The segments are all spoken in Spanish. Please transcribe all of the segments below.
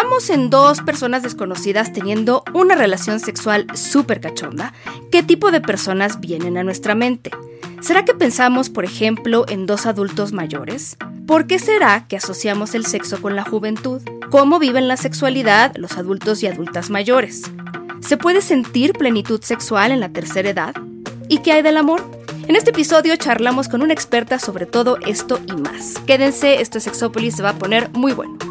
Pensamos en dos personas desconocidas teniendo una relación sexual súper cachonda, ¿qué tipo de personas vienen a nuestra mente? ¿Será que pensamos, por ejemplo, en dos adultos mayores? ¿Por qué será que asociamos el sexo con la juventud? ¿Cómo viven la sexualidad los adultos y adultas mayores? ¿Se puede sentir plenitud sexual en la tercera edad? ¿Y qué hay del amor? En este episodio charlamos con una experta sobre todo esto y más. Quédense, esto es Sexópolis, se va a poner muy bueno.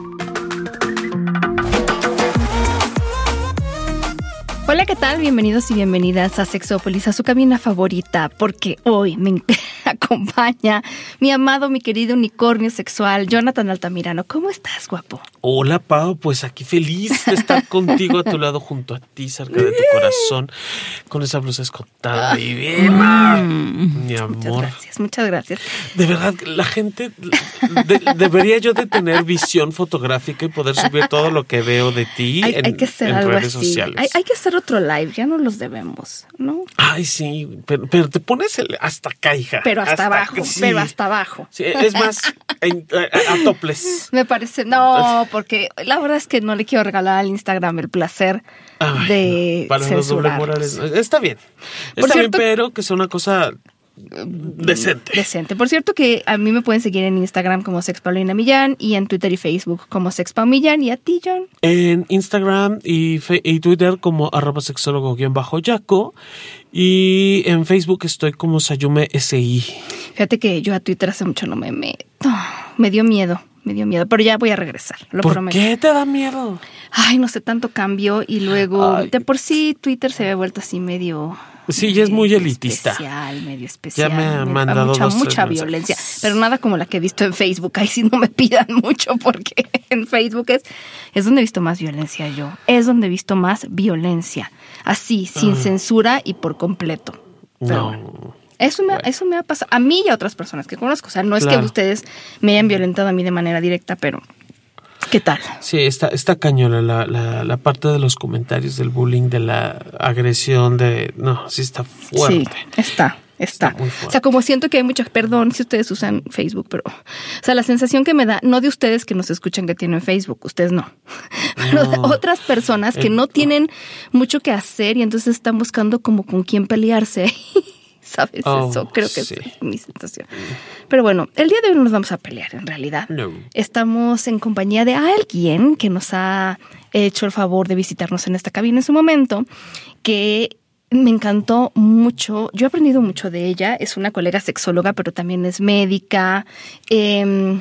Hola, ¿qué tal? Bienvenidos y bienvenidas a Sexópolis, a su cabina favorita, porque hoy me acompaña mi amado, mi querido unicornio sexual, Jonathan Altamirano. ¿Cómo estás, guapo? Hola, Pau, pues aquí feliz de estar contigo a tu lado, junto a ti, cerca de tu corazón, con esa blusa escotada divina, Mm. mi Muchas amor. gracias, muchas gracias. De verdad, la gente, de- debería yo de tener visión fotográfica y poder subir todo lo que veo de ti Hay, en, hay que hacer en algo redes así. sociales. Hay, hay que hacer otro live, ya no los debemos, ¿no? Ay, sí, pero, pero te pones el- hasta acá, hija. Pero hasta, abajo, sí. pero hasta abajo. Sí, es más, en- a, a toples. Me parece, no, porque la verdad es que no le quiero regalar al Instagram el placer Ay, de no, para los doble morales. Está bien. Por Está bien, cierto- pero que sea una cosa decente. Decente. Por cierto que a mí me pueden seguir en Instagram como Sex Paulina Millán y en Twitter y Facebook como Sex Millán y a ti, John. En Instagram y, Twitter como arroba sexólogo-yaco y en Facebook estoy como Sayume SI. Fíjate que yo a Twitter hace mucho no me meto. Me dio miedo, me dio miedo, pero ya voy a regresar, lo ¿Por prometo. qué te da miedo? Ay, no sé, tanto cambio y luego Ay. de por sí Twitter se había vuelto así medio... Sí, ya es muy elitista. Especial, medio especial. Ya me han medio- mandado mucha, dos, mucha mensajes. violencia, pero nada como la que he visto en Facebook. Ahí sí no me pidan mucho porque en Facebook es, es donde he visto más violencia yo. Es donde he visto más violencia. Así, sin censura y por completo. Pero bueno. No. Eso me, eso me ha pasado a mí y a otras personas que conozco. O sea, no es Claro. que ustedes me hayan violentado a mí de manera directa, pero ¿qué tal? Sí, está, está cañona la, la, la parte de los comentarios del bullying, de la agresión, de... No, sí está fuerte. Sí, está. Está. O sea, como siento que hay mucha, perdón si ustedes usan Facebook, pero, o sea, la sensación que me da, no de ustedes que nos escuchan que tienen Facebook, ustedes no, pero de No. otras personas que Eh, no tienen mucho que hacer y entonces están buscando como con quién pelearse. ¿Sabes? Oh, Eso creo que sí. es mi sensación. Pero bueno, el día de hoy no nos vamos a pelear, en realidad. No. Estamos en compañía de alguien que nos ha hecho el favor de visitarnos en esta cabina en su momento, que me encantó mucho. Yo he aprendido mucho de ella. Es una colega sexóloga, pero también es médica. Eh,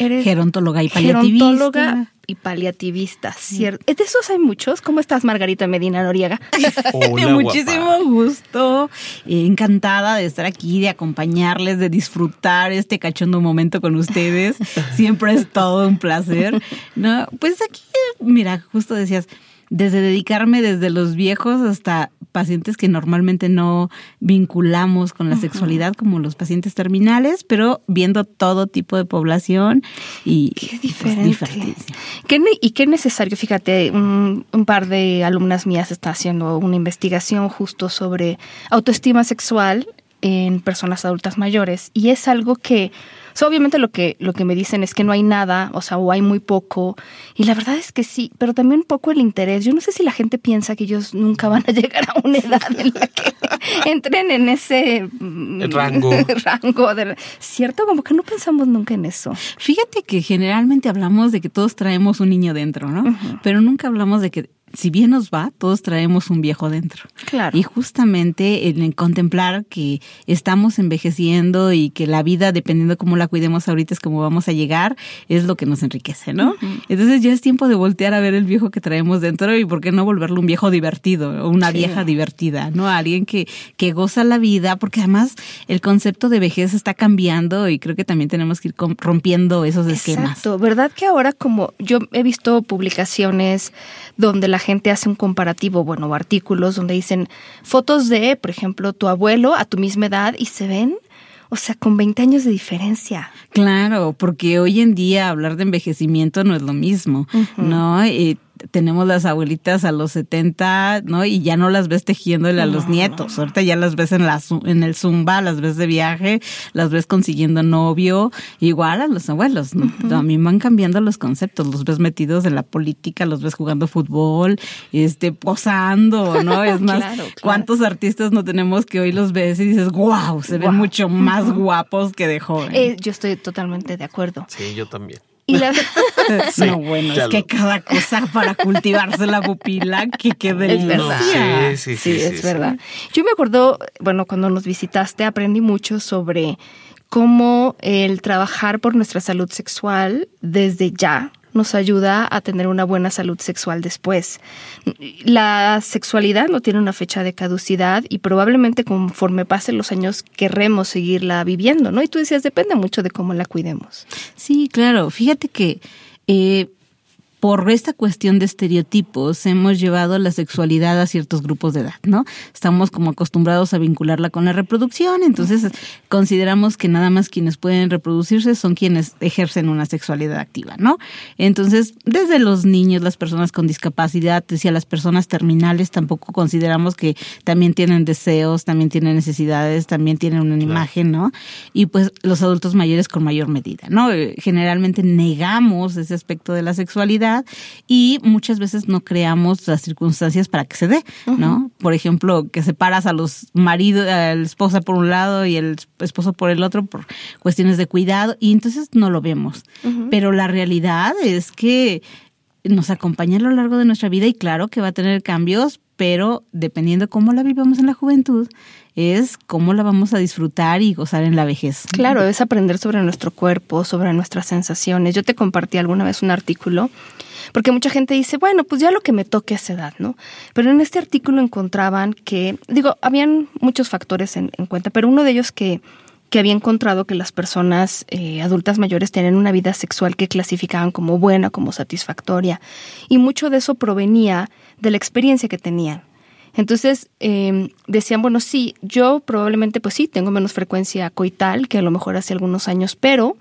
eres Gerontóloga y paliativista. gerontóloga y paliativista, ¿cierto? De esos hay muchos. ¿Cómo estás, Margarita Medina Noriega? Hola, Muchísimo guapa. gusto. Eh, encantada de estar aquí, de acompañarles, de disfrutar este cachondo momento con ustedes. Siempre es todo un placer. No, pues aquí, mira, justo decías, desde dedicarme desde los viejos hasta pacientes que normalmente no vinculamos con la sexualidad, como los pacientes terminales, pero viendo todo tipo de población y Qué pues, diferente. ¿Qué ne- y qué necesario, fíjate, un, un par de alumnas mías está haciendo una investigación justo sobre autoestima sexual en personas adultas mayores y es algo que, o sea, obviamente lo que, lo que me dicen es que no hay nada, o sea, o hay muy poco y la verdad es que sí, pero también poco el interés. Yo no sé si la gente piensa que ellos nunca van a llegar a una edad en la que entren en ese mm, rango. rango de, ¿cierto? Como que no pensamos nunca en eso. Fíjate que generalmente hablamos de que todos traemos un niño dentro, ¿no? Pero nunca hablamos de que si bien nos va, todos traemos un viejo dentro. Claro. Y justamente en contemplar que estamos envejeciendo y que la vida, dependiendo cómo la cuidemos ahorita, es como vamos a llegar, es lo que nos enriquece, ¿no? Entonces ya es tiempo de voltear a ver el viejo que traemos dentro y por qué no volverlo un viejo divertido o una Sí. vieja divertida, ¿no? Alguien que, que goza la vida, porque además el concepto de vejez está cambiando y creo que también tenemos que ir rompiendo esos esquemas. Exacto, ¿verdad que ahora como yo he visto publicaciones donde la gente hace un comparativo, bueno, o artículos donde dicen fotos de, por ejemplo, tu abuelo a tu misma edad y se ven o sea, con 20 años de diferencia. Claro, porque hoy en día hablar de envejecimiento no es lo mismo, ¿no? Y tenemos las abuelitas a los 70, ¿no? Y ya no las ves tejiéndole a los nietos. Ahorita ya las ves en la en el zumba, las ves de viaje, las ves consiguiendo novio, igual a los abuelos. ¿no? A mí van cambiando los conceptos, los ves metidos en la política, los ves jugando fútbol, este posando, ¿no? Es más, ¿cuántos artistas no tenemos que hoy los ves y dices, "Wow, se ven mucho más guapos que de joven"? Eh, yo estoy totalmente de acuerdo. Sí, yo también. Y la... no, bueno, es que cada cosa para cultivarse la pupila, que quede Es verdad. Sí, sí, sí, es verdad. Yo me acuerdo, bueno, cuando nos visitaste aprendí mucho sobre cómo el trabajar por nuestra salud sexual desde ya nos ayuda a tener una buena salud sexual después. La sexualidad no tiene una fecha de caducidad y probablemente conforme pasen los años querremos seguirla viviendo, ¿no? Y tú decías, depende mucho de cómo la cuidemos. Sí, claro. Fíjate que eh, por esta cuestión de estereotipos hemos llevado la sexualidad a ciertos grupos de edad, ¿no? Estamos como acostumbrados a vincularla con la reproducción, entonces consideramos que nada más quienes pueden reproducirse son quienes ejercen una sexualidad activa, ¿no? Entonces, desde los niños, las personas con discapacidad, decía las personas terminales, tampoco consideramos que también tienen deseos, también tienen necesidades, también tienen una imagen, ¿no? Y pues los adultos mayores con mayor medida, ¿no? Generalmente negamos ese aspecto de la sexualidad y muchas veces no creamos las circunstancias para que se dé, ¿no? Por ejemplo, que separas a los maridos, a la esposa por un lado y el esposo por el otro por cuestiones de cuidado y entonces no lo vemos. Pero la realidad es que nos acompaña a lo largo de nuestra vida y claro que va a tener cambios, pero dependiendo cómo la vivamos en la juventud, es cómo la vamos a disfrutar y gozar en la vejez. Claro, es aprender sobre nuestro cuerpo, sobre nuestras sensaciones. Yo te compartí alguna vez un artículo, porque mucha gente dice, bueno, pues ya lo que me toque a esa edad, ¿no? Pero en este artículo encontraban que, digo, habían muchos factores en, en cuenta, pero uno de ellos que, que había encontrado que las personas eh, adultas mayores tienen una vida sexual que clasificaban como buena, como satisfactoria, y mucho de eso provenía de la experiencia que tenían. Entonces eh, decían, bueno, sí, yo probablemente pues sí, tengo menos frecuencia coital que a lo mejor hace algunos años, pero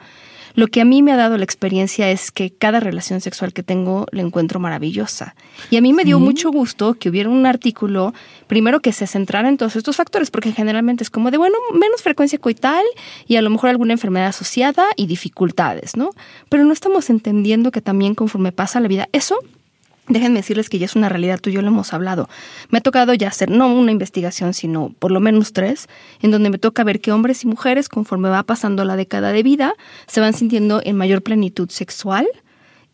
lo que a mí me ha dado la experiencia es que cada relación sexual que tengo la encuentro maravillosa. Y a mí me dio mucho gusto que hubiera un artículo, primero que se centrara en todos estos factores, porque generalmente es como de, bueno, menos frecuencia coital y a lo mejor alguna enfermedad asociada y dificultades, ¿no? Pero no estamos entendiendo que también conforme pasa la vida, eso Déjenme decirles que ya es una realidad, tú y yo lo hemos hablado. Me ha tocado ya hacer no una investigación, sino por lo menos tres, en donde me toca ver que hombres y mujeres, conforme va pasando la década de vida, se van sintiendo en mayor plenitud sexual,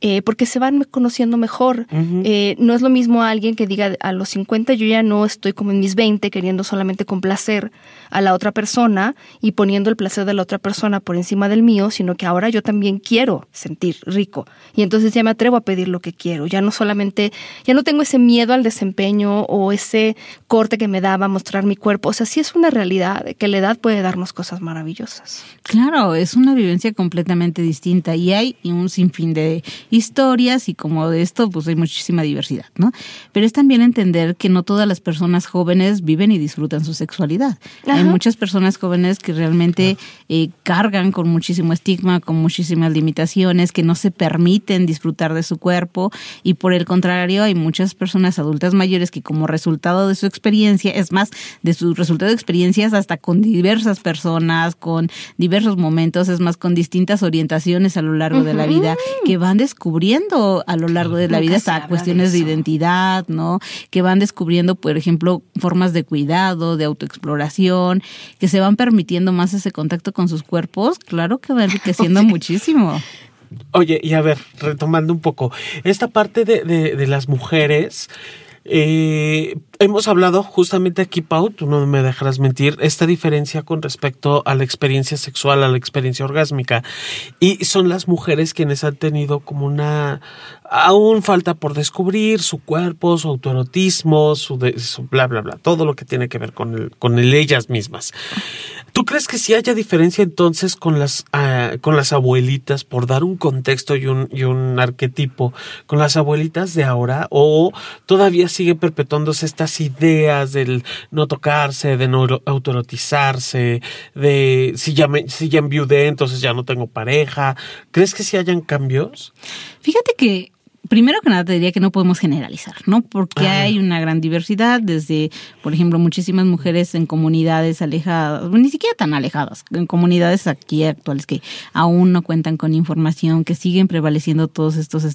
eh, porque se van conociendo mejor. eh, no es lo mismo a alguien que diga a los 50 yo ya no estoy como en mis 20 queriendo solamente complacer a la otra persona y poniendo el placer de la otra persona por encima del mío, sino que ahora yo también quiero sentir rico. Y entonces ya me atrevo a pedir lo que quiero. Ya no solamente, ya no tengo ese miedo al desempeño o ese corte que me daba mostrar mi cuerpo. O sea, sí es una realidad que la edad puede darnos cosas maravillosas. Claro, es una vivencia completamente distinta y hay un sinfín de historias y como de esto pues hay muchísima diversidad, ¿no? Pero es también entender que no todas las personas jóvenes viven y disfrutan su sexualidad. Hay muchas personas jóvenes que realmente eh, cargan con muchísimo estigma, con muchísimas limitaciones, que no se permiten disfrutar de su cuerpo y por el contrario hay muchas personas adultas mayores que como resultado de su experiencia, es más, de su resultado de experiencias hasta con diversas personas, con diversos momentos, es más, con distintas orientaciones a lo largo de la vida que van descubriendo a lo largo de la Nunca vida hasta cuestiones de de, identidad, ¿no? Que van descubriendo, por ejemplo, formas de cuidado, de autoexploración, que se van permitiendo más ese contacto con sus cuerpos, claro que va enriqueciendo muchísimo. Oye, y a ver, retomando un poco, esta parte de, de, de las mujeres, eh, hemos hablado justamente aquí, Pau, tú no me dejarás mentir, esta diferencia con respecto a la experiencia sexual, a la experiencia orgásmica. Y son las mujeres quienes han tenido como una... Aún falta por descubrir su cuerpo, su autoerotismo, su, de- su bla, bla, bla, todo lo que tiene que ver con, el, con el ellas mismas. ¿Tú crees que sí haya diferencia entonces con las, ah, con las abuelitas, por dar un contexto y un, y un arquetipo, con las abuelitas de ahora? ¿O todavía sigue perpetuándose estas ideas del no tocarse, de no autorotizarse, de si ya, me, si ya enviudé, entonces ya no tengo pareja? ¿Crees que sí hayan cambios? Fíjate que primero que nada te diría que no podemos generalizar, ¿no? Porque hay una gran diversidad, desde, por ejemplo, muchísimas mujeres en comunidades alejadas, ni siquiera tan alejadas, en comunidades aquí actuales que aún no cuentan con información, que siguen prevaleciendo todos estos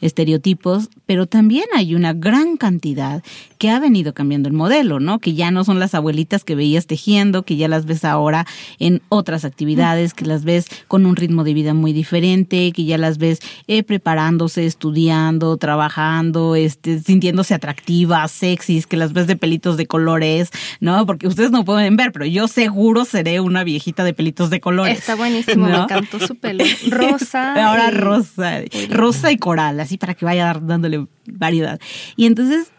estereotipos, pero también hay una gran cantidad que ha venido cambiando el modelo, ¿no? Que ya no son las abuelitas que veías tejiendo, que ya las ves ahora en otras actividades, que las ves con un ritmo de vida muy diferente, que ya las ves eh, preparándose, estudiando, trabajando, este, sintiéndose atractivas, sexys, que las ves de pelitos de colores, ¿no? Porque ustedes no pueden ver, pero yo seguro seré una viejita de pelitos de colores. Está buenísimo, me encantó su pelo. Rosa. Ahora rosa, rosa y coral, así para que vaya dándole variedad. Y entonces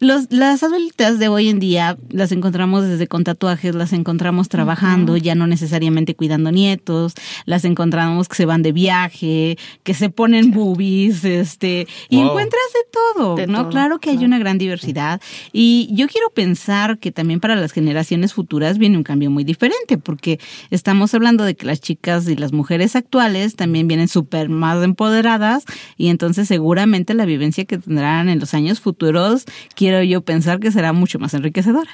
los, las abuelitas de hoy en día las encontramos desde con tatuajes, las encontramos trabajando, ya no necesariamente cuidando nietos, las encontramos que se van de viaje, que se ponen boobies, este, y encuentras de todo, ¿no? claro que hay una gran diversidad. Y yo quiero pensar que también para las generaciones futuras viene un cambio muy diferente, porque estamos hablando de que las chicas y las mujeres actuales también vienen súper más empoderadas, y entonces seguramente la vivencia que tendrán en los años futuros, quiero yo pensar que será mucho más enriquecedora.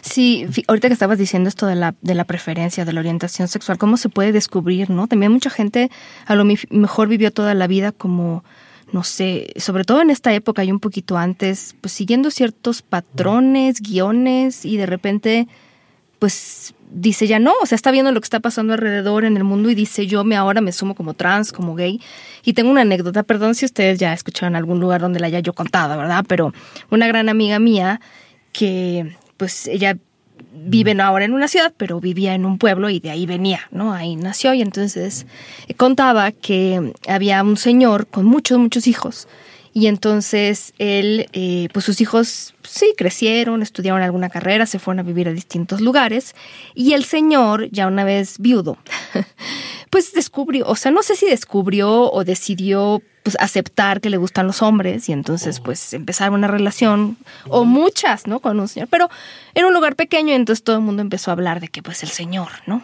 Sí, ahorita que estabas diciendo esto de la, de la preferencia, de la orientación sexual, ¿cómo se puede descubrir, no? También mucha gente a lo mejor vivió toda la vida como no sé, sobre todo en esta época y un poquito antes, pues siguiendo ciertos patrones, guiones y de repente, pues dice ya no, o sea, está viendo lo que está pasando alrededor en el mundo y dice yo me ahora me sumo como trans, como gay. Y tengo una anécdota, perdón si ustedes ya escucharon algún lugar donde la haya yo contado, ¿verdad? Pero una gran amiga mía que pues ella vive ahora en una ciudad, pero vivía en un pueblo y de ahí venía, ¿no? Ahí nació y entonces contaba que había un señor con muchos, muchos hijos y entonces él, eh, pues sus hijos sí crecieron, estudiaron alguna carrera, se fueron a vivir a distintos lugares. Y el señor, ya una vez viudo, pues descubrió, o sea, no sé si descubrió o decidió pues aceptar que le gustan los hombres y entonces pues empezar una relación o muchas, ¿no? Con un señor, pero era un lugar pequeño y entonces todo el mundo empezó a hablar de que pues el señor, ¿no?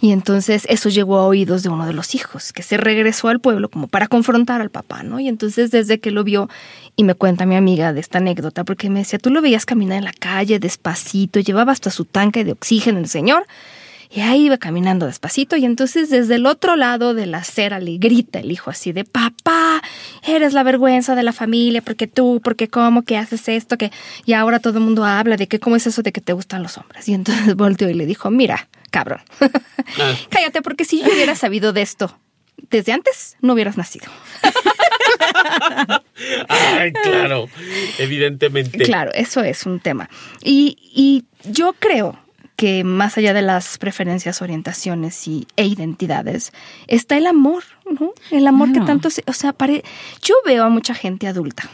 Y entonces eso llegó a oídos de uno de los hijos, que se regresó al pueblo como para confrontar al papá, ¿no? Y entonces desde que lo vio, y me cuenta mi amiga de esta anécdota, porque me decía, tú lo veías caminar en la calle despacito, llevaba hasta su tanque de oxígeno el señor, y ahí iba caminando despacito y entonces desde el otro lado de la acera le grita el hijo así de papá, eres la vergüenza de la familia, porque tú, porque cómo, que haces esto, que y ahora todo el mundo habla de que cómo es eso de que te gustan los hombres. Y entonces volteó y le dijo, mira, cabrón. Ah. Cállate, porque si yo hubiera sabido de esto desde antes, no hubieras nacido. Ay, claro, evidentemente. Claro, eso es un tema. Y, y yo creo que más allá de las preferencias, orientaciones y, e identidades, está el amor, El amor que tanto, se, o sea, pare, yo veo a mucha gente adulta,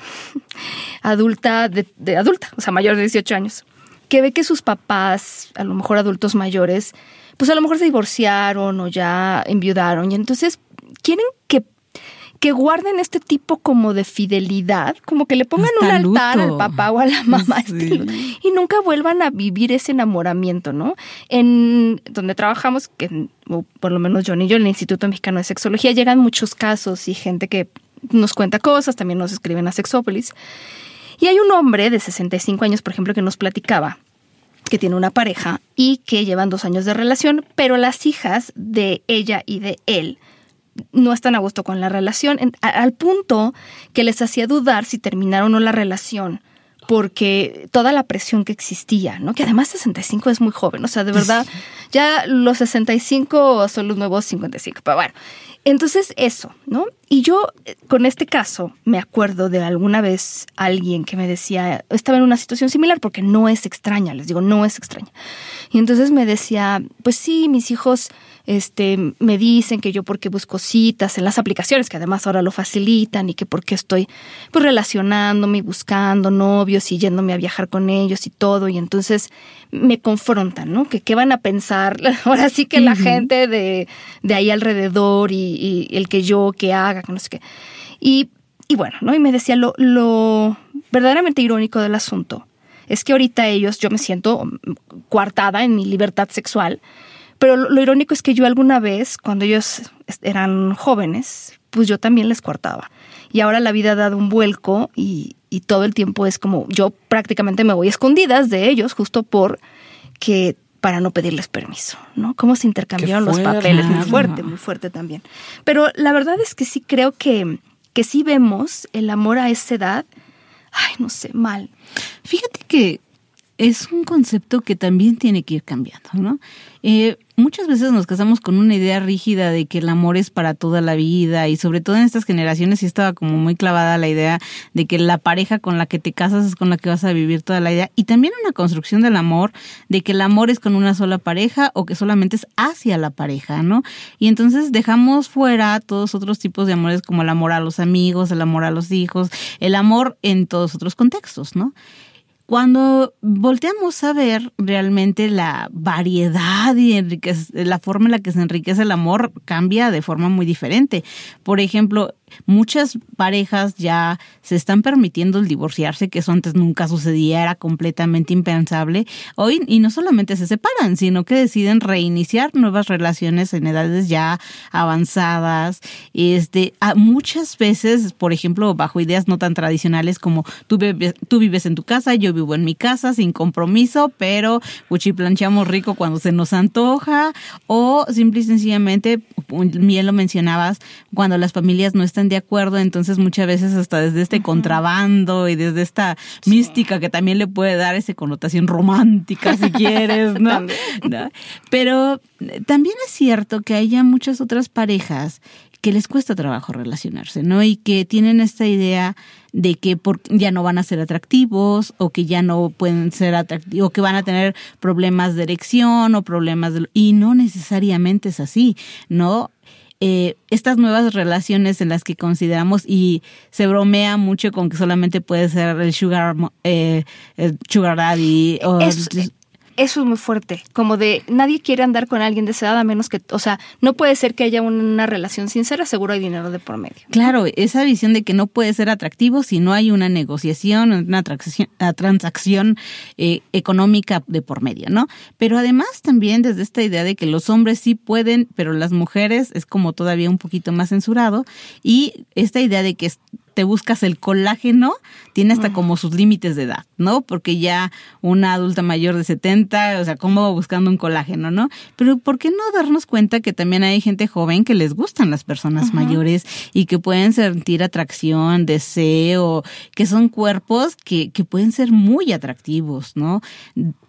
adulta de, de, adulta, o sea, mayor de 18 años, que ve que sus papás, a lo mejor adultos mayores, pues a lo mejor se divorciaron o ya enviudaron y entonces quieren que que guarden este tipo como de fidelidad, como que le pongan un altar al papá o a la mamá este, y nunca vuelvan a vivir ese enamoramiento, ¿no? En donde trabajamos, que por lo menos yo y yo, en el Instituto Mexicano de Sexología, llegan muchos casos y gente que nos cuenta cosas, también nos escriben a Sexópolis. Y hay un hombre de 65 años, por ejemplo, que nos platicaba que tiene una pareja y que llevan dos años de relación, pero las hijas de ella y de él no están a gusto con la relación, al punto que les hacía dudar si terminaron o no la relación porque toda la presión que existía, ¿no? Que además 65 es muy joven, o sea, de verdad, ya los 65 son los nuevos 55, pero bueno, entonces, eso, ¿no? Y yo eh, con este caso me acuerdo de alguna vez alguien que me decía, estaba en una situación similar porque no es extraña, les digo, no es extraña. Y entonces me decía, pues sí, mis hijos este, me dicen que yo porque busco citas en las aplicaciones, que además ahora lo facilitan, y que porque estoy pues relacionándome y buscando novios y yéndome a viajar con ellos y todo, y entonces me confrontan, ¿no? Que qué van a pensar, ahora sí que la gente de, de, ahí alrededor y, y, el que yo, que haga, que no sé qué. Y, y bueno, ¿no? Y me decía lo, lo verdaderamente irónico del asunto es que ahorita ellos, yo me siento coartada en mi libertad sexual, pero lo, irónico es que yo alguna vez, cuando ellos eran jóvenes, pues yo también les cortaba. Y ahora la vida ha dado un vuelco y, y todo el tiempo es como yo prácticamente me voy escondidas de ellos justo por que para no pedirles permiso, ¿no? Cómo se intercambiaron los papeles, muy fuerte, muy fuerte también. Pero la verdad es que sí creo que, que sí vemos el amor a esa edad, ay, no sé, mal. Fíjate que es un concepto que también tiene que ir cambiando, ¿no? Eh, muchas veces nos casamos con una idea rígida de que el amor es para toda la vida y sobre todo en estas generaciones sí estaba como muy clavada la idea de que la pareja con la que te casas es con la que vas a vivir toda la vida y también una construcción del amor de que el amor es con una sola pareja o que solamente es hacia la pareja, ¿no? Y entonces dejamos fuera todos otros tipos de amores como el amor a los amigos, el amor a los hijos, el amor en todos otros contextos, ¿no? Cuando volteamos a ver realmente la variedad y la forma en la que se enriquece el amor cambia de forma muy diferente. Por ejemplo, muchas parejas ya se están permitiendo el divorciarse, que eso antes nunca sucedía, era completamente impensable. Hoy, y no solamente se separan, sino que deciden reiniciar nuevas relaciones en edades ya avanzadas. Este, muchas veces, por ejemplo, bajo ideas no tan tradicionales como tú, tú vives en tu casa, yo vivo en mi casa, sin compromiso, pero planchamos rico cuando se nos antoja, o simple y sencillamente, bien lo mencionabas, cuando las familias no están de acuerdo, entonces muchas veces hasta desde este contrabando y desde esta mística que también le puede dar esa connotación romántica si quieres, ¿no? Pero también es cierto que hay ya muchas otras parejas que les cuesta trabajo relacionarse, ¿no? Y que tienen esta idea de que por, ya no van a ser atractivos o que ya no pueden ser atractivos o que van a tener problemas de erección o problemas de... Y no necesariamente es así, ¿no? Eh, estas nuevas relaciones en las que consideramos y se bromea mucho con que solamente puede ser el sugar, eh, el sugar daddy o eso es muy fuerte, como de nadie quiere andar con alguien de esa edad a menos que, o sea, no puede ser que haya una relación sincera, seguro hay dinero de por medio. Claro, esa visión de que no puede ser atractivo si no hay una negociación, una transacción eh, económica de por medio, ¿no? Pero además también desde esta idea de que los hombres sí pueden, pero las mujeres es como todavía un poquito más censurado y esta idea de que te buscas el colágeno, tiene hasta como sus límites de edad, ¿no? Porque ya una adulta mayor de 70, o sea, ¿cómo va buscando un colágeno, no? Pero ¿por qué no darnos cuenta que también hay gente joven que les gustan las personas mayores y que pueden sentir atracción, deseo, que son cuerpos que, que pueden ser muy atractivos, ¿no?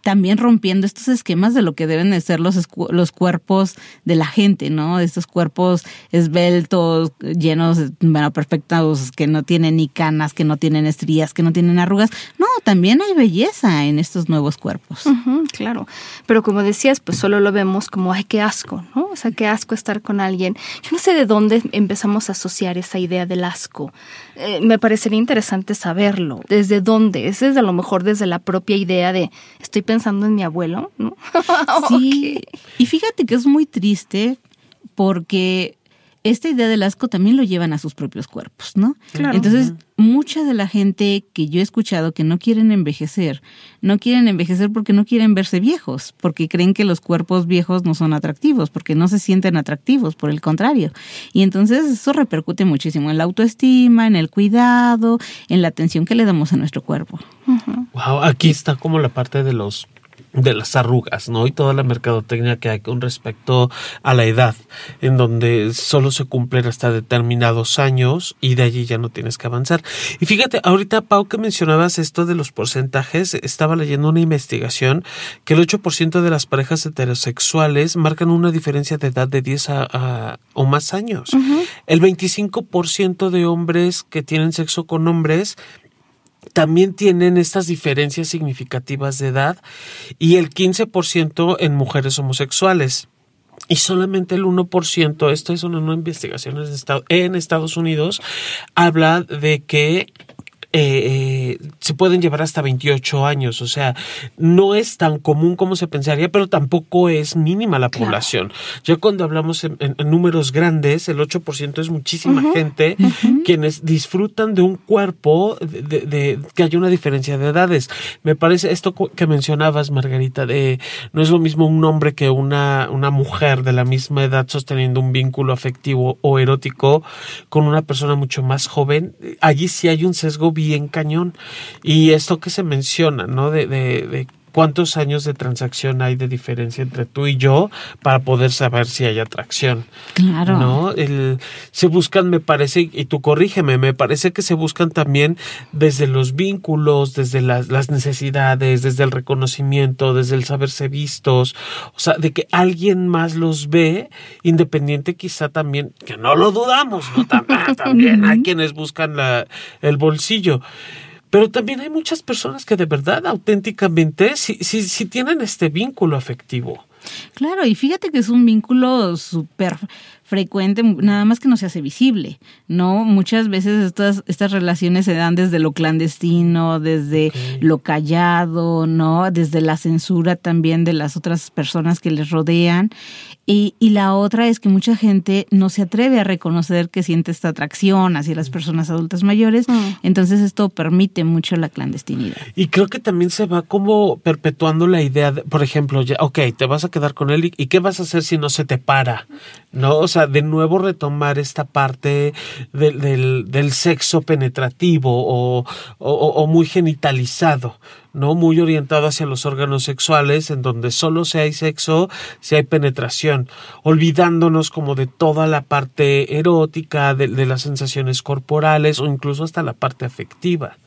También rompiendo estos esquemas de lo que deben de ser los, los cuerpos de la gente, ¿no? Estos cuerpos esbeltos, llenos, bueno, perfectos, que no tienen ni canas, que no tienen estrías, que no tienen arrugas. No, también hay belleza en estos nuevos cuerpos. claro, pero como decías, pues solo lo vemos como, ay, qué asco, ¿no? O sea, qué asco estar con alguien. Yo no sé de dónde empezamos a asociar esa idea del asco. Eh, me parecería interesante saberlo. ¿Desde dónde? ¿Es desde a lo mejor desde la propia idea de estoy pensando en mi abuelo? ¿no? sí. Y fíjate que es muy triste porque esta idea del asco también lo llevan a sus propios cuerpos, ¿no? Entonces, mucha de la gente que yo he escuchado que no quieren envejecer, no quieren envejecer porque no quieren verse viejos, porque creen que los cuerpos viejos no son atractivos, porque no se sienten atractivos, por el contrario. Y entonces eso repercute muchísimo en la autoestima, en el cuidado, en la atención que le damos a nuestro cuerpo. Wow, aquí está como la parte de los de las arrugas, ¿no? Y toda la mercadotecnia que hay con respecto a la edad, en donde solo se cumplen hasta determinados años y de allí ya no tienes que avanzar. Y fíjate, ahorita, Pau, que mencionabas esto de los porcentajes, estaba leyendo una investigación que el 8% de las parejas heterosexuales marcan una diferencia de edad de 10 a, o más años. El 25% de hombres que tienen sexo con hombres también tienen estas diferencias significativas de edad y el 15% en mujeres homosexuales. y solamente el 1%, esto es una nueva investigación en Estados Unidos, habla de que eh, eh, se pueden llevar hasta 28 años. O sea, no es tan común como se pensaría, pero tampoco es mínima la población. Ya cuando hablamos en, números grandes, el 8% es muchísima gente quienes disfrutan de un cuerpo de, que haya una diferencia de edades. Me parece esto que mencionabas, Margarita, de no es lo mismo un hombre que una, una mujer de la misma edad sosteniendo un vínculo afectivo o erótico con una persona mucho más joven. Allí sí hay un sesgo bien cañón. Y esto que se menciona, ¿no? De, de, de cuántos años de transacción hay de diferencia entre tú y yo para poder saber si hay atracción. Claro. ¿No? El, se buscan, me parece, y tú corrígeme, me parece que se buscan también desde los vínculos, desde las, las necesidades, desde el reconocimiento, desde el saberse vistos, o sea, de que alguien más los ve, independiente quizá también, que no lo dudamos, ¿no? También, también hay quienes buscan la, el bolsillo. Pero también hay muchas personas que de verdad, auténticamente, sí, sí, sí tienen este vínculo afectivo. Claro, y fíjate que es un vínculo súper frecuente, nada más que no se hace visible, ¿no? Muchas veces estas, estas relaciones se dan desde lo clandestino, desde lo callado, ¿no? Desde la censura también de las otras personas que les rodean. Y, y la otra es que mucha gente no se atreve a reconocer que siente esta atracción hacia las personas adultas mayores, mm. entonces esto permite mucho la clandestinidad. Y creo que también se va como perpetuando la idea, de, por ejemplo, ya, ok, te vas a quedar con él y, qué vas a hacer si no se te para, ¿no? O sea, de nuevo retomar esta parte del, del, sexo penetrativo o, o, muy genitalizado, ¿no? Muy orientado hacia los órganos sexuales, en donde solo si hay sexo, si hay penetración, olvidándonos como de toda la parte erótica, de, de las sensaciones corporales o incluso hasta la parte afectiva.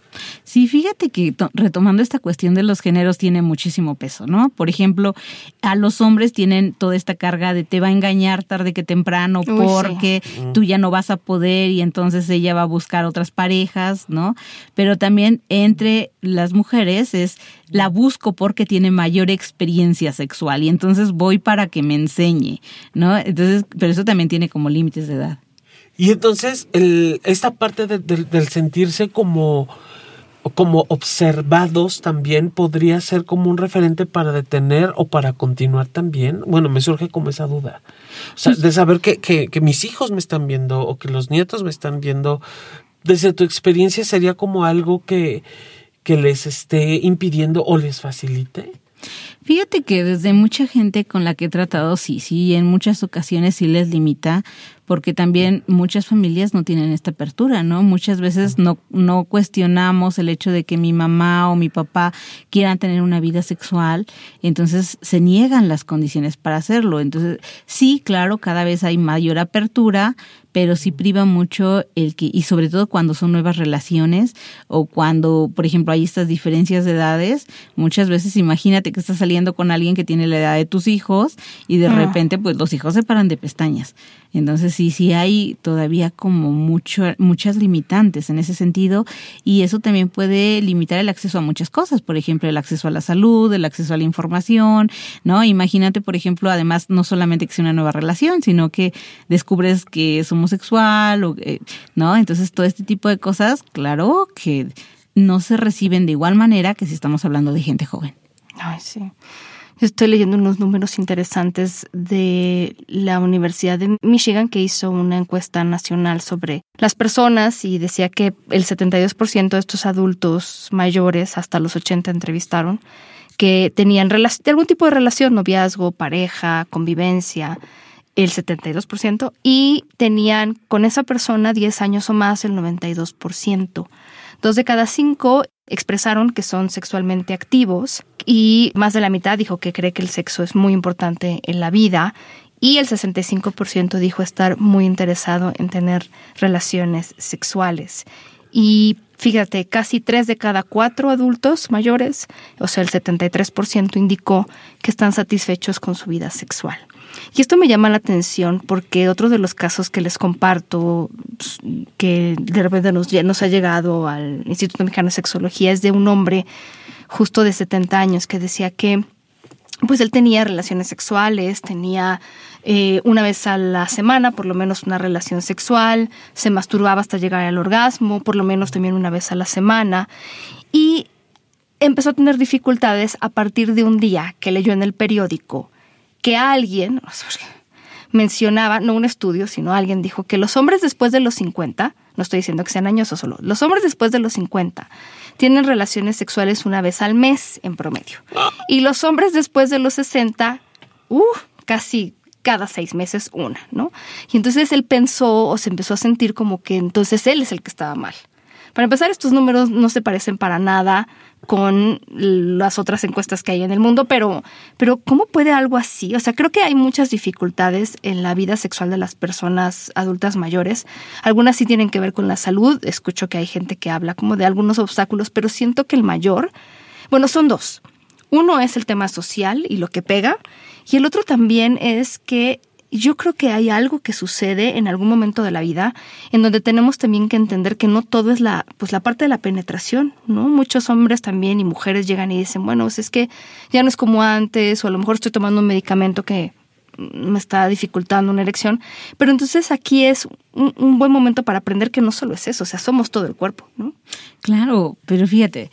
Sí, fíjate que retomando esta cuestión de los géneros tiene muchísimo peso, ¿no? Por ejemplo, a los hombres tienen toda esta carga de te va a engañar tarde que temprano porque tú ya no vas a poder y entonces ella va a buscar otras parejas, ¿no? Pero también entre las mujeres es la busco porque tiene mayor experiencia sexual y entonces voy para que me enseñe, ¿no? Entonces, pero eso también tiene como límites de edad. Y entonces el, esta parte del sentirse como como observados también podría ser como un referente para detener o para continuar también. Bueno, me surge como esa duda. O sea, de saber que, que, que mis hijos me están viendo o que los nietos me están viendo, desde tu experiencia sería como algo que, que les esté impidiendo o les facilite. Fíjate que desde mucha gente con la que he tratado, sí, sí, en muchas ocasiones sí les limita, porque también muchas familias no tienen esta apertura, ¿no? Muchas veces no, no cuestionamos el hecho de que mi mamá o mi papá quieran tener una vida sexual, entonces se niegan las condiciones para hacerlo. Entonces, sí, claro, cada vez hay mayor apertura, pero sí priva mucho el que, y sobre todo cuando son nuevas relaciones o cuando, por ejemplo, hay estas diferencias de edades, muchas veces imagínate que estás saliendo con alguien que tiene la edad de tus hijos y de ah. repente pues los hijos se paran de pestañas. Entonces sí, sí hay todavía como mucho, muchas limitantes en ese sentido y eso también puede limitar el acceso a muchas cosas, por ejemplo, el acceso a la salud, el acceso a la información, ¿no? Imagínate, por ejemplo, además no solamente que sea una nueva relación, sino que descubres que es homosexual, o, eh, ¿no? Entonces todo este tipo de cosas, claro que no se reciben de igual manera que si estamos hablando de gente joven. Ay, sí. Estoy leyendo unos números interesantes de la Universidad de Michigan que hizo una encuesta nacional sobre las personas y decía que el 72% de estos adultos mayores, hasta los 80 entrevistaron, que tenían algún tipo de relación, noviazgo, pareja, convivencia, el 72%, y tenían con esa persona 10 años o más el 92%. Dos de cada cinco expresaron que son sexualmente activos y más de la mitad dijo que cree que el sexo es muy importante en la vida y el 65% dijo estar muy interesado en tener relaciones sexuales. Y fíjate, casi tres de cada cuatro adultos mayores, o sea, el 73% indicó que están satisfechos con su vida sexual. Y esto me llama la atención porque otro de los casos que les comparto, pues, que de repente nos, nos ha llegado al Instituto Mexicano de Sexología, es de un hombre justo de 70 años que decía que pues él tenía relaciones sexuales, tenía eh, una vez a la semana por lo menos una relación sexual, se masturbaba hasta llegar al orgasmo, por lo menos también una vez a la semana, y empezó a tener dificultades a partir de un día que leyó en el periódico que alguien mencionaba, no un estudio, sino alguien dijo que los hombres después de los 50, no estoy diciendo que sean añosos solo, los hombres después de los 50 tienen relaciones sexuales una vez al mes en promedio. Y los hombres después de los 60, uh, casi cada seis meses una, ¿no? Y entonces él pensó o se empezó a sentir como que entonces él es el que estaba mal. Para empezar, estos números no se parecen para nada con las otras encuestas que hay en el mundo, pero, pero ¿cómo puede algo así? O sea, creo que hay muchas dificultades en la vida sexual de las personas adultas mayores. Algunas sí tienen que ver con la salud. Escucho que hay gente que habla como de algunos obstáculos, pero siento que el mayor, bueno, son dos. Uno es el tema social y lo que pega, y el otro también es que yo creo que hay algo que sucede en algún momento de la vida en donde tenemos también que entender que no todo es la, pues la parte de la penetración, ¿no? Muchos hombres también y mujeres llegan y dicen, bueno, pues es que ya no es como antes, o a lo mejor estoy tomando un medicamento que me está dificultando una erección. Pero entonces aquí es un, un, buen momento para aprender que no solo es eso, o sea, somos todo el cuerpo, ¿no? Claro, pero fíjate,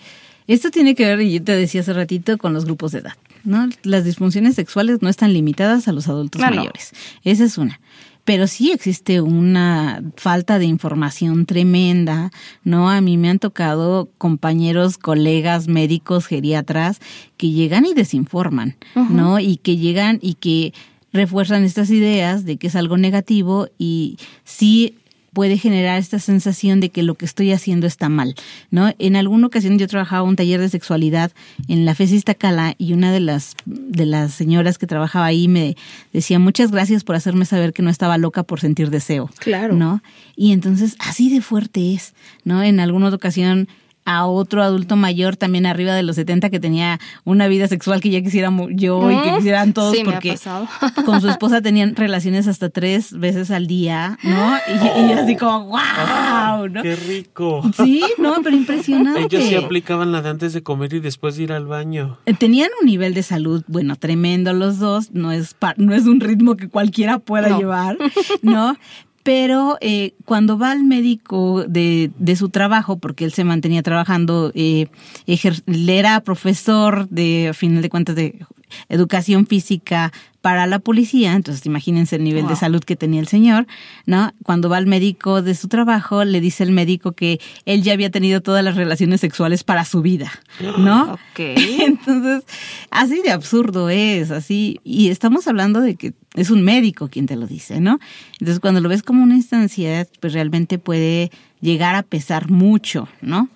esto tiene que ver, y yo te decía hace ratito, con los grupos de edad. ¿No? Las disfunciones sexuales no están limitadas a los adultos mayores. Esa es una pero sí existe una falta de información tremenda, ¿no? A mí me han tocado compañeros, colegas, médicos, geriatras que llegan y desinforman, ¿no? Y que llegan y que refuerzan estas ideas de que es algo negativo y sí puede generar esta sensación de que lo que estoy haciendo está mal, ¿no? En alguna ocasión yo trabajaba un taller de sexualidad en la FES Iztacala y una de las, de las señoras que trabajaba ahí me decía muchas gracias por hacerme saber que no estaba loca por sentir deseo. Claro. ¿No? Y entonces así de fuerte es, ¿no? En alguna ocasión a otro adulto mayor también arriba de los 70 que tenía una vida sexual que ya quisiera yo y que quisieran todos porque con su esposa tenían relaciones hasta tres veces al día, ¿no? Y, así como, wow, ¿no? ¡Qué rico! Sí, no, pero impresionante. Ellos sí aplicaban la de antes de comer y después de ir al baño. Eh, tenían un nivel de salud, bueno, tremendo los dos, no es, no es un ritmo que cualquiera pueda llevar, ¿no? Pero eh, cuando va al médico de, de, su trabajo, porque él se mantenía trabajando, eh, él era profesor de, a final de cuentas, de educación física para la policía, entonces imagínense el nivel de salud que tenía el señor, ¿no? Cuando va al médico de su trabajo, le dice el médico que él ya había tenido todas las relaciones sexuales para su vida, ¿no? Ok. Entonces, así de absurdo es, así, y estamos hablando de que es un médico quien te lo dice, ¿no? Entonces, cuando lo ves como una instancia, pues realmente puede llegar a pesar mucho, ¿no?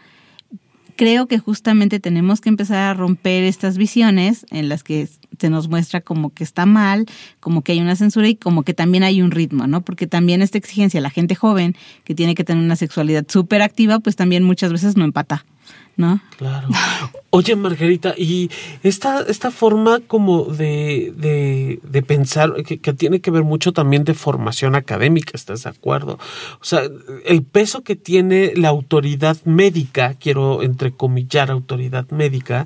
Creo que justamente tenemos que empezar a romper estas visiones en las que se nos muestra como que está mal, como que hay una censura y como que también hay un ritmo, ¿no? Porque también esta exigencia, la gente joven que tiene que tener una sexualidad súper activa, pues también muchas veces no empata. ¿No? Claro. Oye, Margarita, y esta, esta forma como de, de, de pensar, que, tiene que ver mucho también de formación académica, ¿estás de acuerdo? O sea, el peso que tiene la autoridad médica, quiero entrecomillar autoridad médica,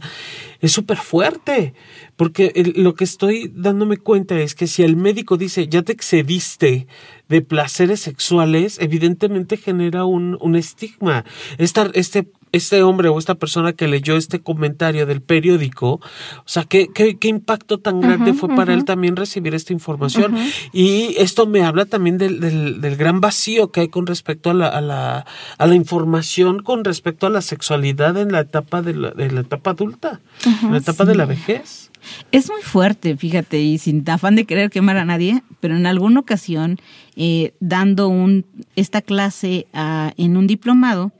es súper fuerte, porque lo que estoy dándome cuenta es que si el médico dice, ya te excediste de placeres sexuales, evidentemente genera un, un estigma. Esta, este este hombre o esta persona que leyó este comentario del periódico, o sea, qué, qué, qué impacto tan grande fue para él también recibir esta información. Y esto me habla también del, del, del, gran vacío que hay con respecto a la, a la, a la información con respecto a la sexualidad en la etapa de la, de la etapa adulta, en la etapa de la vejez. Es muy fuerte, fíjate, y sin afán de querer quemar a nadie, pero en alguna ocasión, eh, dando un, esta clase a, en un diplomado,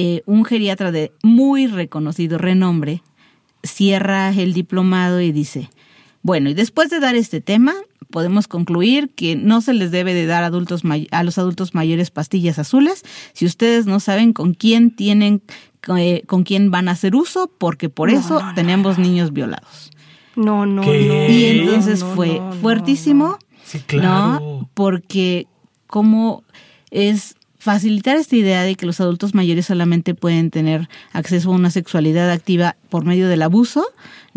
eh, un geriatra de muy reconocido renombre cierra el diplomado y dice, bueno, y después de dar este tema, podemos concluir que no se les debe de dar adultos a los adultos mayores pastillas azules si ustedes no saben con quién tienen eh, con quién van a hacer uso, porque por No, eso no, no, tenemos niños violados. No, no, ¿Qué? no. Y entonces no, fue no, no, fuertísimo, Sí, claro. ¿no? Porque como es facilitar esta idea de que los adultos mayores solamente pueden tener acceso a una sexualidad activa por medio del abuso,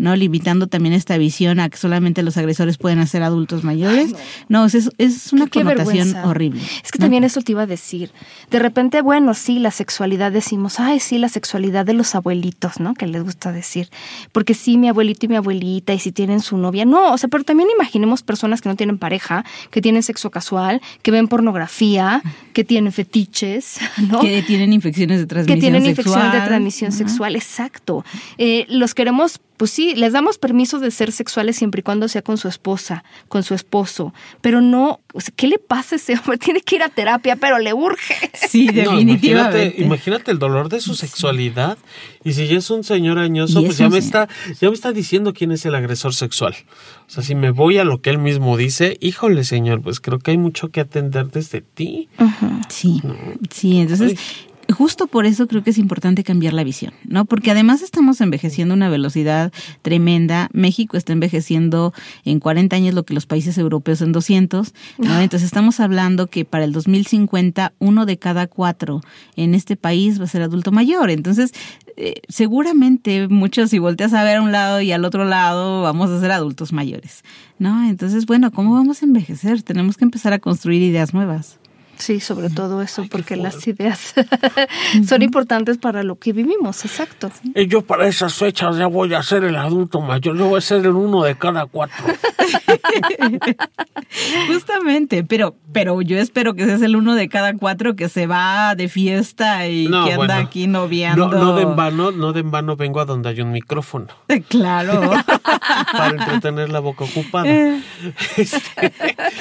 ¿no? Limitando también esta visión a que solamente los agresores pueden hacer adultos mayores. no. es, es una connotación horrible. Es que también eso te iba a decir. De repente, bueno, sí, la sexualidad decimos, ay, sí, la sexualidad de los abuelitos, ¿no? Que les gusta decir. Porque sí, mi abuelito y mi abuelita, y si tienen su novia. No, o sea, pero también imaginemos personas que no tienen pareja, que tienen sexo casual, que ven pornografía, que tienen fetiches, ¿no? Que tienen infecciones de transmisión sexual. Que tienen infecciones de transmisión sexual, exacto. Eh, los queremos pues sí, les damos permiso de ser sexuales siempre y cuando sea con su esposa, con su esposo, pero no, ¿qué le pasa a ese hombre? Tiene que ir a terapia, pero le urge. Sí, definitivamente. imagínate, el dolor de su sexualidad y si ya es un señor añoso, pues ya me está ya me está diciendo quién es el agresor sexual. O sea, si me voy a lo que él mismo dice, híjole, señor, pues creo que hay mucho que atender desde ti. Sí. Sí, entonces justo por eso creo que es importante cambiar la visión, ¿no? Porque además estamos envejeciendo a una velocidad tremenda. México está envejeciendo en 40 años lo que los países europeos en 200, ¿no? Entonces estamos hablando que para el 2050 uno de cada cuatro en este país va a ser adulto mayor. Entonces, eh, seguramente muchos si volteas a ver a un lado y al otro lado vamos a ser adultos mayores, ¿no? Entonces, bueno, ¿cómo vamos a envejecer? Tenemos que empezar a construir ideas nuevas. Sí, sobre todo eso, porque las ideas son importantes para lo que vivimos, exacto. Y yo para esas fechas ya voy a ser el adulto mayor, yo voy a ser el uno de cada cuatro. Justamente, pero, pero yo espero que seas el uno de cada cuatro que se va de fiesta y que anda aquí noviando. No, no de en vano, no de en vano vengo a donde hay un micrófono. Claro. para entretener la boca ocupada. Este.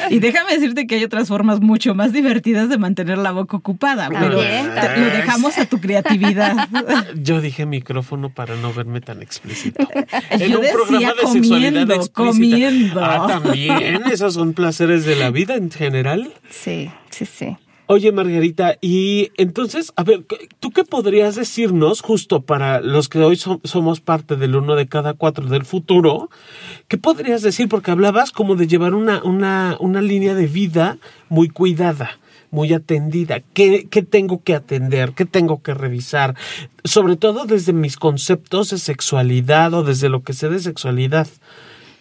Y déjame decirte que hay otras formas mucho más divertidas de mantener la boca ocupada, pero lo dejamos a tu creatividad. Yo dije micrófono para no verme tan explícito. En un programa de sexualidad explícita. Ah, también, esos son placeres de la vida en general. Sí, sí, sí. Oye, Margarita, y entonces, a ver, ¿tú qué podrías decirnos justo para los que hoy somos parte del uno de cada cuatro del futuro? ¿Qué podrías decir? Porque hablabas como de llevar una, una, una línea de vida muy cuidada muy atendida. ¿Qué, ¿Qué, tengo que atender? ¿Qué tengo que revisar? Sobre todo desde mis conceptos de sexualidad o desde lo que sé de sexualidad.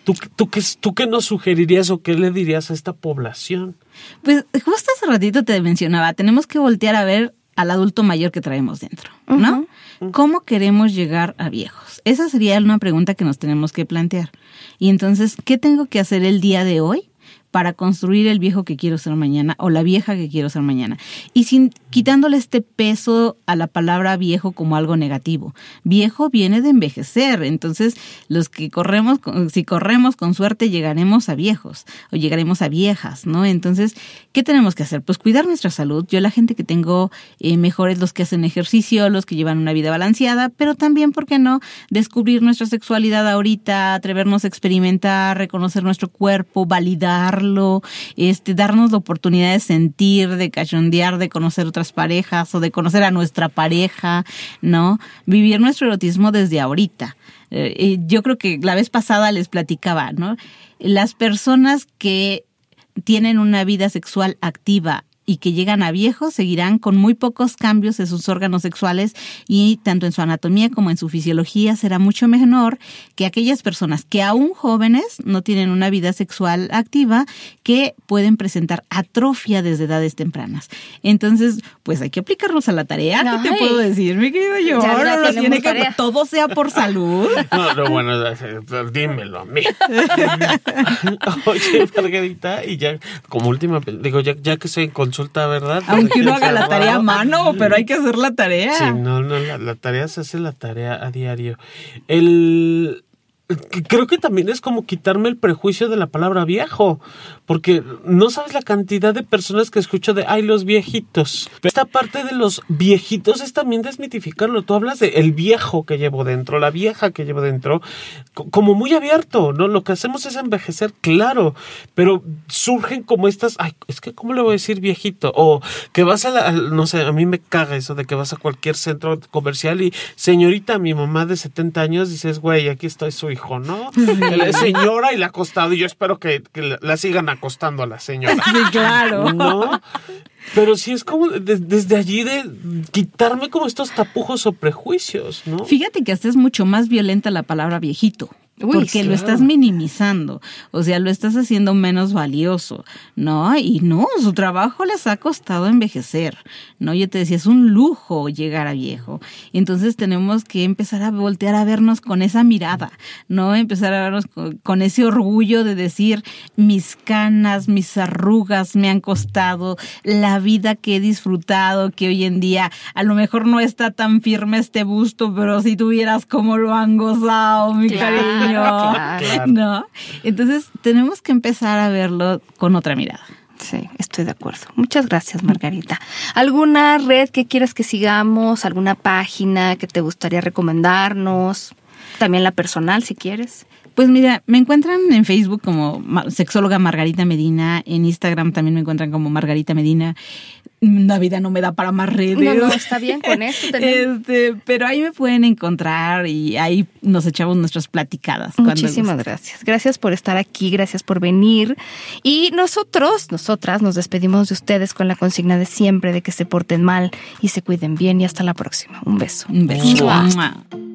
¿Tú, tú, qué, ¿Tú qué nos sugerirías o qué le dirías a esta población? Pues justo hace ratito te mencionaba, tenemos que voltear a ver al adulto mayor que traemos dentro, ¿no? ¿Cómo queremos llegar a viejos? Esa sería una pregunta que nos tenemos que plantear. Y entonces, ¿qué tengo que hacer el día de hoy para construir el viejo que quiero ser mañana o la vieja que quiero ser mañana. Y sin quitándole este peso a la palabra viejo como algo negativo. Viejo viene de envejecer, entonces los que corremos, si corremos con suerte llegaremos a viejos o llegaremos a viejas, ¿no? Entonces, ¿qué tenemos que hacer? Pues cuidar nuestra salud. Yo la gente que tengo eh, mejores los que hacen ejercicio, los que llevan una vida balanceada, pero también, ¿por qué no? Descubrir nuestra sexualidad ahorita, atrevernos a experimentar, reconocer nuestro cuerpo, validar este, darnos la oportunidad de sentir, de cachondear, de conocer otras parejas o de conocer a nuestra pareja, ¿no? Vivir nuestro erotismo desde ahorita. Eh, yo creo que la vez pasada les platicaba, ¿no? Las personas que tienen una vida sexual activa y que llegan a viejos seguirán con muy pocos cambios en sus órganos sexuales y tanto en su anatomía como en su fisiología será mucho menor que aquellas personas que aún jóvenes no tienen una vida sexual activa que pueden presentar atrofia desde edades tempranas. Entonces, pues hay que aplicarnos a la tarea. ¿Qué te puedo decir, mi querido yo? no tiene que todo sea por salud. No, no, bueno, dímelo a mí. Oye, Margarita, y ya como última, digo, ya, ya que se consulta ¿verdad? Aunque uno haga la tarea a mano, pero hay que hacer la tarea. Sí, no, no, la, la tarea se hace la tarea a diario. El, creo que también es como quitarme el prejuicio de la palabra viejo, porque no sabes la cantidad de personas que escucho de, ay, los viejitos. Esta parte de los viejitos es también desmitificarlo. Tú hablas de el viejo que llevo dentro, la vieja que llevo dentro, como muy abierto, ¿no? Lo que hacemos es envejecer, claro, pero surgen como estas, ay, es que, ¿cómo le voy a decir viejito? O que vas a la, no sé, a mí me caga eso de que vas a cualquier centro comercial y, señorita, mi mamá de 70 años, dices, güey, aquí estoy su hijo ¿no? La señora y la acostado y yo espero que, la sigan acostando a la señora. Sí, claro. ¿No? Pero sí es como de- desde allí de quitarme como estos tapujos o prejuicios, ¿no? Fíjate que hasta es mucho más violenta la palabra viejito. Uy, porque lo estás minimizando, o sea, lo estás haciendo menos valioso, ¿no? Y no, su trabajo les ha costado envejecer, ¿no? Yo te decía, es un lujo llegar a viejo. Entonces tenemos que empezar a voltear a vernos con esa mirada, ¿no? Empezar a vernos con, con ese orgullo de decir, mis canas, mis arrugas me han costado, la vida que he disfrutado, que hoy en día a lo mejor no está tan firme este busto, pero si tuvieras cómo lo han gozado, mi Claro, cariño. Claro. ¿No? Entonces tenemos que empezar a verlo con otra mirada. Sí, estoy de acuerdo. Muchas gracias, Margarita. ¿Alguna red que quieras que sigamos? ¿Alguna página que te gustaría recomendarnos? También la personal, si quieres. Pues mira, me encuentran en Facebook como sexóloga Margarita Medina, en Instagram también me encuentran como Margarita Medina. La vida no me da para más redes. No, no, está bien con eso. Este, pero ahí me pueden encontrar y ahí nos echamos nuestras platicadas. Muchísimas gracias. Gracias por estar aquí, gracias por venir. Y nosotros, nosotras, nos despedimos de ustedes con la consigna de siempre de que se porten mal y se cuiden bien. Y hasta la próxima. Un beso. Un beso. Mua. Mua.